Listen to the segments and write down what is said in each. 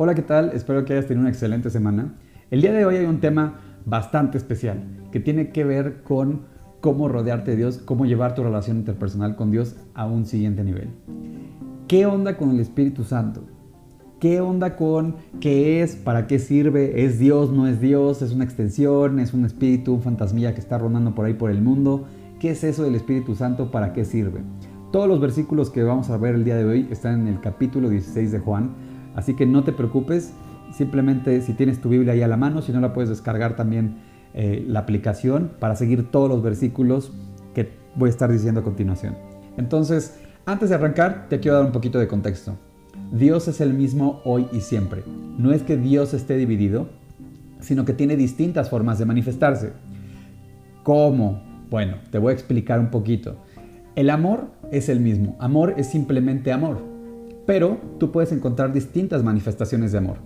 Hola, ¿qué tal? Espero que hayas tenido una excelente semana. El día de hoy hay un tema bastante especial que tiene que ver con cómo rodearte de Dios, cómo llevar tu relación interpersonal con Dios a un siguiente nivel. ¿Qué onda con el Espíritu Santo? ¿Qué onda con qué es? ¿Para qué sirve? ¿Es Dios? ¿No es Dios? ¿Es una extensión? ¿Es un espíritu, un fantasmilla que está rondando por ahí por el mundo? ¿Qué es eso del Espíritu Santo? ¿Para qué sirve? Todos los versículos que vamos a ver el día de hoy están en el capítulo 16 de Juan Así que no te preocupes, simplemente si tienes tu Biblia ahí a la mano, si no la puedes descargar también eh, la aplicación para seguir todos los versículos que voy a estar diciendo a continuación. Entonces, antes de arrancar, te quiero dar un poquito de contexto. Dios es el mismo hoy y siempre. No es que Dios esté dividido, sino que tiene distintas formas de manifestarse. ¿Cómo? Bueno, te voy a explicar un poquito. El amor es el mismo. Amor es simplemente amor. Pero tú puedes encontrar distintas manifestaciones de amor.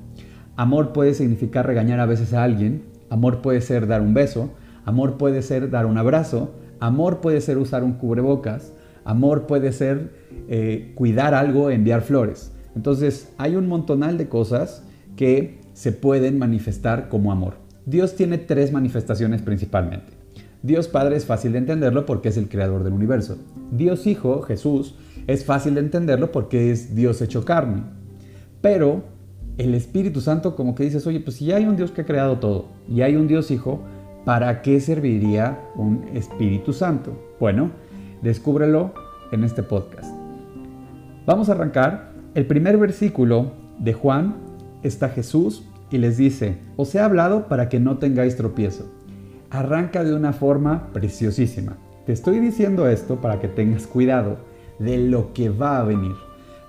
Amor puede significar regañar a veces a alguien, amor puede ser dar un beso, amor puede ser dar un abrazo, amor puede ser usar un cubrebocas, amor puede ser eh, cuidar algo, enviar flores. Entonces hay un montonal de cosas que se pueden manifestar como amor. Dios tiene tres manifestaciones principalmente. Dios Padre es fácil de entenderlo porque es el creador del universo. Dios Hijo, Jesús, es fácil de entenderlo porque es Dios hecho carne. Pero el Espíritu Santo como que dices, oye, pues si ya hay un Dios que ha creado todo y hay un Dios Hijo, ¿para qué serviría un Espíritu Santo? Bueno, descúbrelo en este podcast. Vamos a arrancar. El primer versículo de Juan está Jesús y les dice, os he hablado para que no tengáis tropiezo. Arranca de una forma preciosísima. Te estoy diciendo esto para que tengas cuidado de lo que va a venir.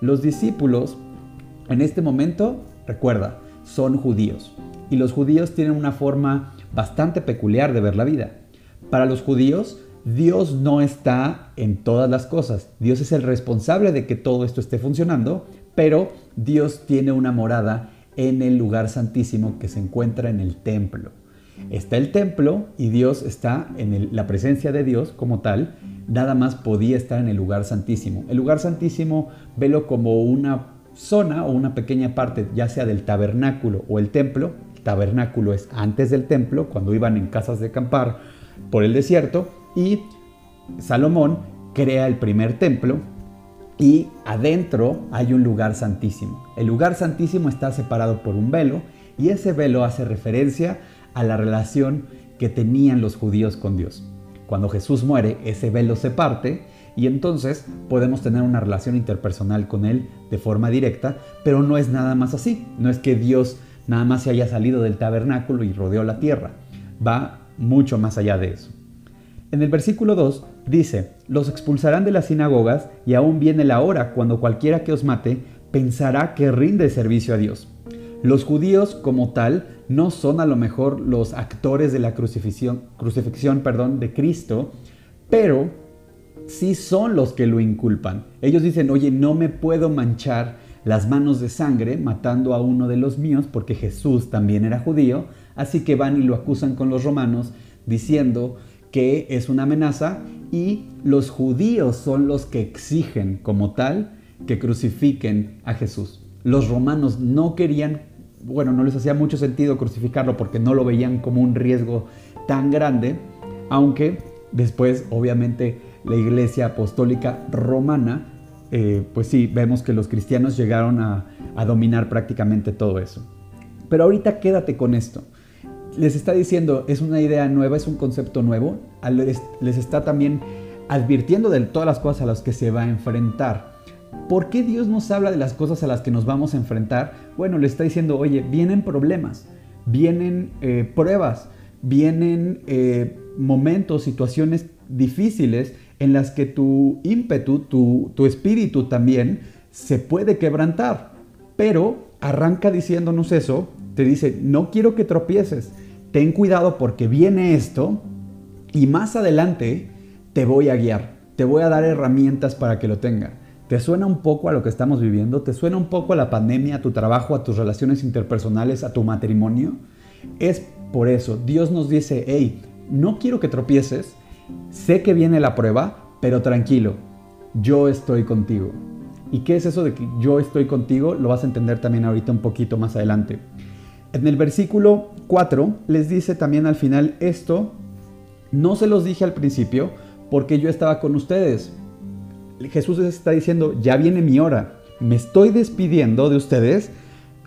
Los discípulos en este momento, recuerda, son judíos y los judíos tienen una forma bastante peculiar de ver la vida. Para los judíos, Dios no está en todas las cosas. Dios es el responsable de que todo esto esté funcionando, pero Dios tiene una morada en el lugar santísimo que se encuentra en el templo. Está el templo y Dios está en la presencia de Dios como tal nada más podía estar en el lugar santísimo. El lugar santísimo, velo como una zona o una pequeña parte, ya sea del tabernáculo o el templo. El tabernáculo es antes del templo, cuando iban en casas de acampar por el desierto, y Salomón crea el primer templo y adentro hay un lugar santísimo. El lugar santísimo está separado por un velo y ese velo hace referencia a la relación que tenían los judíos con Dios. Cuando Jesús muere, ese velo se parte y entonces podemos tener una relación interpersonal con Él de forma directa, pero no es nada más así. No es que Dios nada más se haya salido del tabernáculo y rodeó la tierra. Va mucho más allá de eso. En el versículo 2 dice, los expulsarán de las sinagogas y aún viene la hora cuando cualquiera que os mate pensará que rinde servicio a Dios. Los judíos como tal no son a lo mejor los actores de la crucifixión, crucifixión perdón, de Cristo, pero sí son los que lo inculpan. Ellos dicen, oye, no me puedo manchar las manos de sangre matando a uno de los míos porque Jesús también era judío, así que van y lo acusan con los romanos diciendo que es una amenaza y los judíos son los que exigen como tal que crucifiquen a Jesús. Los romanos no querían bueno, no les hacía mucho sentido crucificarlo porque no lo veían como un riesgo tan grande, aunque después obviamente la iglesia apostólica romana, eh, pues sí, vemos que los cristianos llegaron a, dominar prácticamente todo eso. Pero ahorita quédate con esto. Les está diciendo, es una idea nueva, es un concepto nuevo, les está también advirtiendo de todas las cosas a las que se va a enfrentar. ¿Por qué Dios nos habla de las cosas a las que nos vamos a enfrentar? Bueno, le está diciendo, oye, vienen problemas, vienen eh, pruebas, vienen eh, momentos, situaciones difíciles en las que tu ímpetu, tu, tu espíritu también se puede quebrantar. Pero arranca diciéndonos eso, te dice, no quiero que tropieces, ten cuidado porque viene esto y más adelante te voy a guiar, te voy a dar herramientas para que lo tenga. ¿Te suena un poco a lo que estamos viviendo? ¿Te suena un poco a la pandemia, a tu trabajo, a tus relaciones interpersonales, a tu matrimonio? Es por eso, Dios nos dice, hey, no quiero que tropieces, sé que viene la prueba, pero tranquilo, yo estoy contigo. ¿Y qué es eso de que yo estoy contigo? Lo vas a entender también ahorita un poquito más adelante. En el versículo 4 les dice también al final esto, no se los dije al principio porque yo estaba con ustedes. Jesús les está diciendo, ya viene mi hora, me estoy despidiendo de ustedes,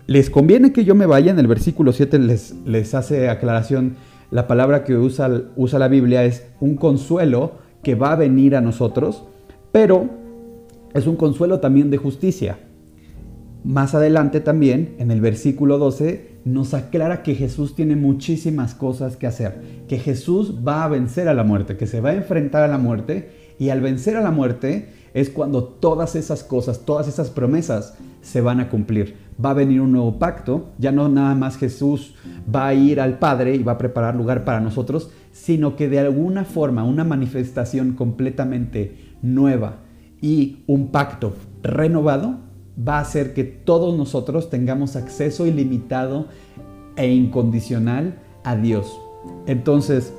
les conviene que yo me vaya, en el versículo 7 les, les hace aclaración, la palabra que usa, usa la Biblia es un consuelo que va a venir a nosotros, pero es un consuelo también de justicia. Más adelante también, en el versículo 12, nos aclara que Jesús tiene muchísimas cosas que hacer, que Jesús va a vencer a la muerte, que se va a enfrentar a la muerte y al vencer a la muerte es cuando todas esas cosas, todas esas promesas se van a cumplir. Va a venir un nuevo pacto, ya no nada más Jesús va a ir al Padre y va a preparar lugar para nosotros, sino que de alguna forma una manifestación completamente nueva y un pacto renovado va a hacer que todos nosotros tengamos acceso ilimitado e incondicional a Dios. Entonces,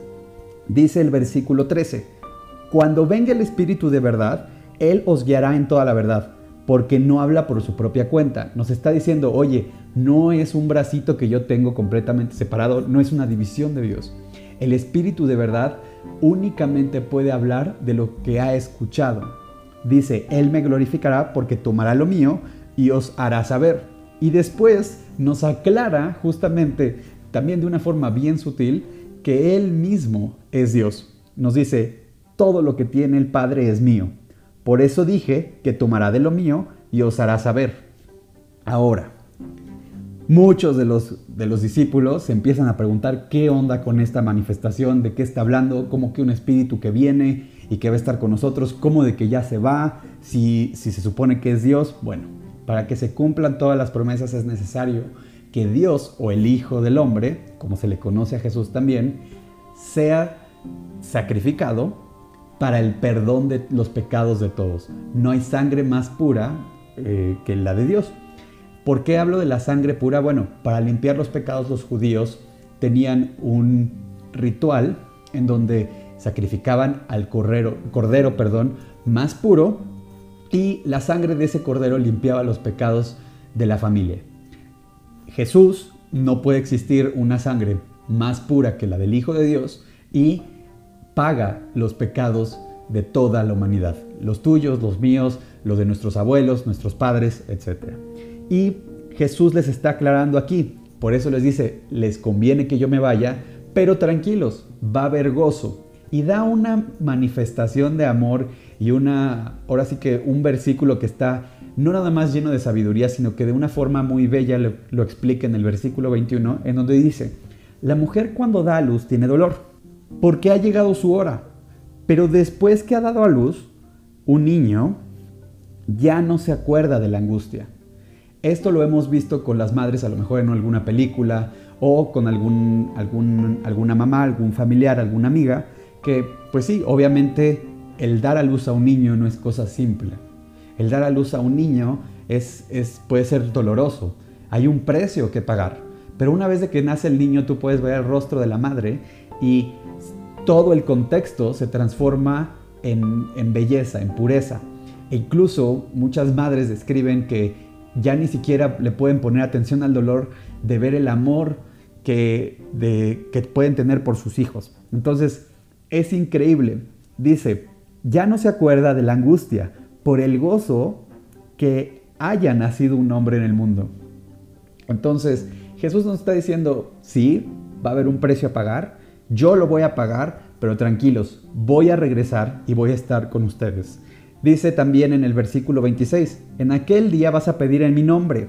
dice el versículo 13, cuando venga el Espíritu de verdad, Él os guiará en toda la verdad, porque no habla por su propia cuenta. Nos está diciendo, oye, no es un bracito que yo tengo completamente separado, no es una división de Dios. El Espíritu de verdad únicamente puede hablar de lo que ha escuchado dice, Él me glorificará porque tomará lo mío y os hará saber. Y después nos aclara justamente, también de una forma bien sutil, que Él mismo es Dios. Nos dice, todo lo que tiene el Padre es mío. Por eso dije que tomará de lo mío y os hará saber. Ahora, muchos de los, de los discípulos se empiezan a preguntar qué onda con esta manifestación, de qué está hablando, como que un espíritu que viene y que va a estar con nosotros, cómo de que ya se va, si, si se supone que es Dios. Bueno, para que se cumplan todas las promesas es necesario que Dios o el Hijo del Hombre, como se le conoce a Jesús también, sea sacrificado para el perdón de los pecados de todos. No hay sangre más pura eh, que la de Dios. ¿Por qué hablo de la sangre pura? Bueno, para limpiar los pecados los judíos tenían un ritual en donde sacrificaban al cordero, cordero perdón, más puro y la sangre de ese cordero limpiaba los pecados de la familia. Jesús no puede existir una sangre más pura que la del Hijo de Dios y paga los pecados de toda la humanidad, los tuyos, los míos, los de nuestros abuelos, nuestros padres, etc. Y Jesús les está aclarando aquí, por eso les dice, les conviene que yo me vaya, pero tranquilos, va a haber gozo, y da una manifestación de amor y una, ahora sí que un versículo que está no nada más lleno de sabiduría, sino que de una forma muy bella lo, explica en el versículo 21, en donde dice, la mujer cuando da a luz tiene dolor, porque ha llegado su hora, pero después que ha dado a luz, un niño ya no se acuerda de la angustia. Esto lo hemos visto con las madres a lo mejor en alguna película o con algún, algún, alguna mamá, algún familiar, alguna amiga, que pues sí, obviamente el dar a luz a un niño no es cosa simple. El dar a luz a un niño es, es, puede ser doloroso. Hay un precio que pagar. Pero una vez de que nace el niño, tú puedes ver el rostro de la madre y todo el contexto se transforma en, belleza, en pureza. E incluso muchas madres describen que ya ni siquiera le pueden poner atención al dolor de ver el amor que, que pueden tener por sus hijos. Entonces, es increíble. Dice, ya no se acuerda de la angustia por el gozo que haya nacido un hombre en el mundo. Entonces, Jesús nos está diciendo, sí, va a haber un precio a pagar, yo lo voy a pagar, pero tranquilos, voy a regresar y voy a estar con ustedes. Dice también en el versículo 26, en aquel día vas a pedir en mi nombre.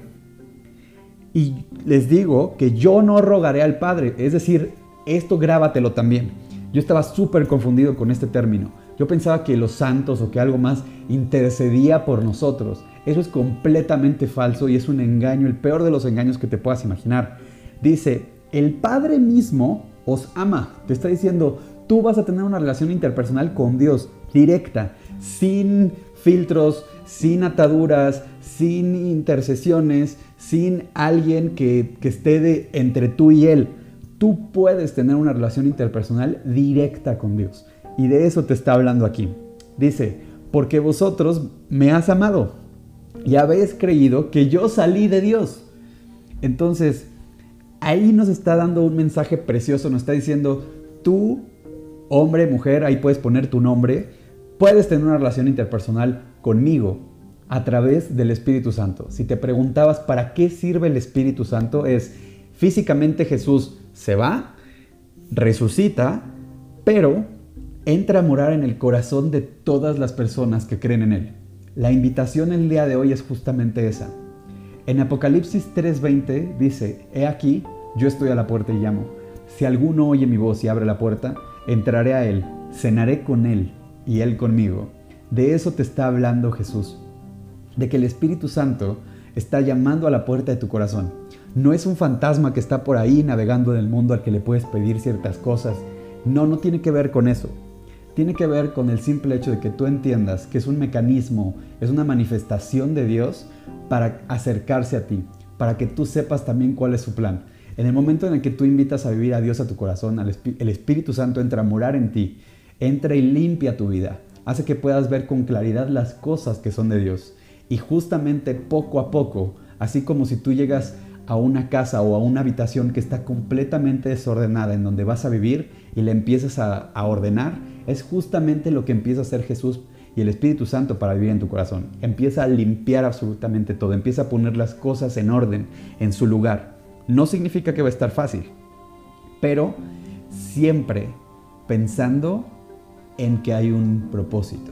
Y les digo que yo no rogaré al Padre, es decir, esto grábatelo también. Yo estaba súper confundido con este término. Yo pensaba que los santos o que algo más intercedía por nosotros. Eso es completamente falso y es un engaño, el peor de los engaños que te puedas imaginar. Dice, el Padre mismo os ama. Te está diciendo, tú vas a tener una relación interpersonal con Dios, directa, sin filtros, sin ataduras, sin intercesiones, sin alguien que, esté de, entre tú y Él tú puedes tener una relación interpersonal directa con Dios. Y de eso te está hablando aquí. Dice, porque vosotros me has amado y habéis creído que yo salí de Dios. Entonces, ahí nos está dando un mensaje precioso, nos está diciendo, tú, hombre, mujer, ahí puedes poner tu nombre, puedes tener una relación interpersonal conmigo a través del Espíritu Santo. Si te preguntabas para qué sirve el Espíritu Santo, es físicamente Jesús se va, resucita, pero entra a morar en el corazón de todas las personas que creen en Él. La invitación el día de hoy es justamente esa. En Apocalipsis 3:20 dice, He aquí, yo estoy a la puerta y llamo. Si alguno oye mi voz y abre la puerta, entraré a Él, cenaré con Él y Él conmigo. De eso te está hablando Jesús. De que el Espíritu Santo está llamando a la puerta de tu corazón. No es un fantasma que está por ahí navegando en el mundo al que le puedes pedir ciertas cosas. No, no tiene que ver con eso tiene que ver con el simple hecho de que tú entiendas que es un mecanismo, es una manifestación de Dios para acercarse a ti, para que tú sepas también cuál es su plan. En el momento en el que tú invitas a vivir a Dios a tu corazón, el Espíritu Santo entra a morar en ti, entra y limpia tu vida, hace que puedas ver con claridad las cosas que son de Dios. Y justamente poco a poco, así como si tú llegas a una casa o a una habitación que está completamente desordenada en donde vas a vivir y le empiezas a, ordenar, es justamente lo que empieza a hacer Jesús y el Espíritu Santo para vivir en tu corazón. Empieza a limpiar absolutamente todo, empieza a poner las cosas en orden, en su lugar. No significa que va a estar fácil, pero siempre pensando en que hay un propósito.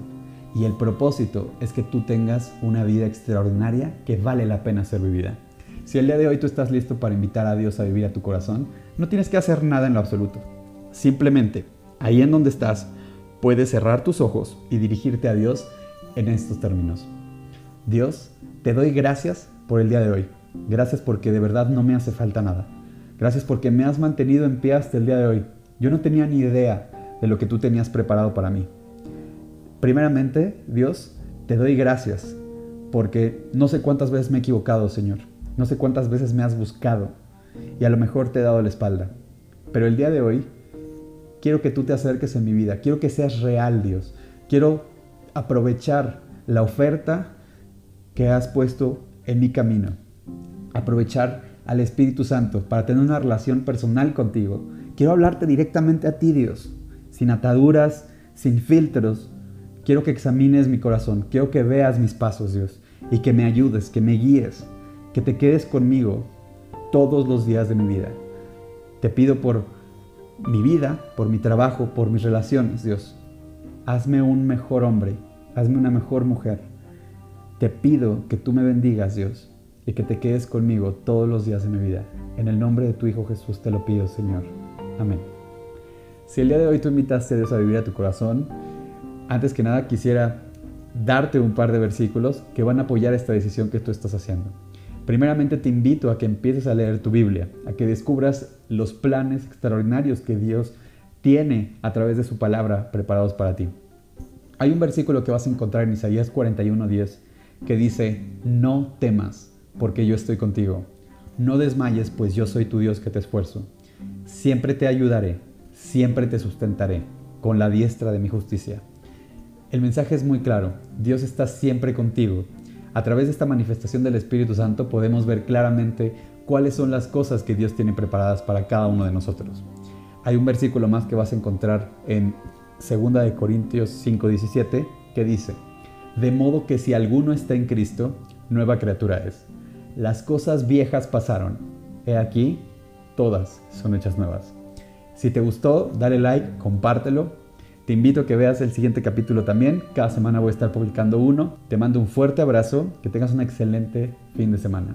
Y el propósito es que tú tengas una vida extraordinaria que vale la pena ser vivida. Si el día de hoy tú estás listo para invitar a Dios a vivir a tu corazón, no tienes que hacer nada en lo absoluto. Simplemente, ahí en donde estás, puedes cerrar tus ojos y dirigirte a Dios en estos términos. Dios, te doy gracias por el día de hoy. Gracias porque de verdad no me hace falta nada. Gracias porque me has mantenido en pie hasta el día de hoy. Yo no tenía ni idea de lo que tú tenías preparado para mí. Primeramente, Dios, te doy gracias porque no sé cuántas veces me he equivocado, Señor. No sé cuántas veces me has buscado y a lo mejor te he dado la espalda. Pero el día de hoy quiero que tú te acerques en mi vida. Quiero que seas real, Dios. Quiero aprovechar la oferta que has puesto en mi camino. Aprovechar al Espíritu Santo para tener una relación personal contigo. Quiero hablarte directamente a ti, Dios, sin ataduras, sin filtros. Quiero que examines mi corazón, quiero que veas mis pasos, Dios, y que me ayudes, que me guíes que te quedes conmigo todos los días de mi vida. Te pido por mi vida, por mi trabajo, por mis relaciones, Dios. Hazme un mejor hombre, hazme una mejor mujer. Te pido que tú me bendigas, Dios, y que te quedes conmigo todos los días de mi vida. En el nombre de tu Hijo Jesús te lo pido, Señor. Amén. Si el día de hoy tú invitaste a Dios a vivir a tu corazón, antes que nada quisiera darte un par de versículos que van a apoyar esta decisión que tú estás haciendo. Primeramente te invito a que empieces a leer tu Biblia, a que descubras los planes extraordinarios que Dios tiene a través de su palabra preparados para ti. Hay un versículo que vas a encontrar en Isaías 41:10 que dice, no temas, porque yo estoy contigo. No desmayes, pues yo soy tu Dios que te esfuerzo. Siempre te ayudaré, siempre te sustentaré con la diestra de mi justicia. El mensaje es muy claro, Dios está siempre contigo a través de esta manifestación del Espíritu Santo podemos ver claramente cuáles son las cosas que Dios tiene preparadas para cada uno de nosotros. Hay un versículo más que vas a encontrar en 2 de Corintios 5:17 que dice: "De modo que si alguno está en Cristo, nueva criatura es. Las cosas viejas pasaron, he aquí, todas son hechas nuevas." Si te gustó, dale like, compártelo te invito a que veas el siguiente capítulo también. Cada semana voy a estar publicando uno. Te mando un fuerte abrazo. Que tengas un excelente fin de semana.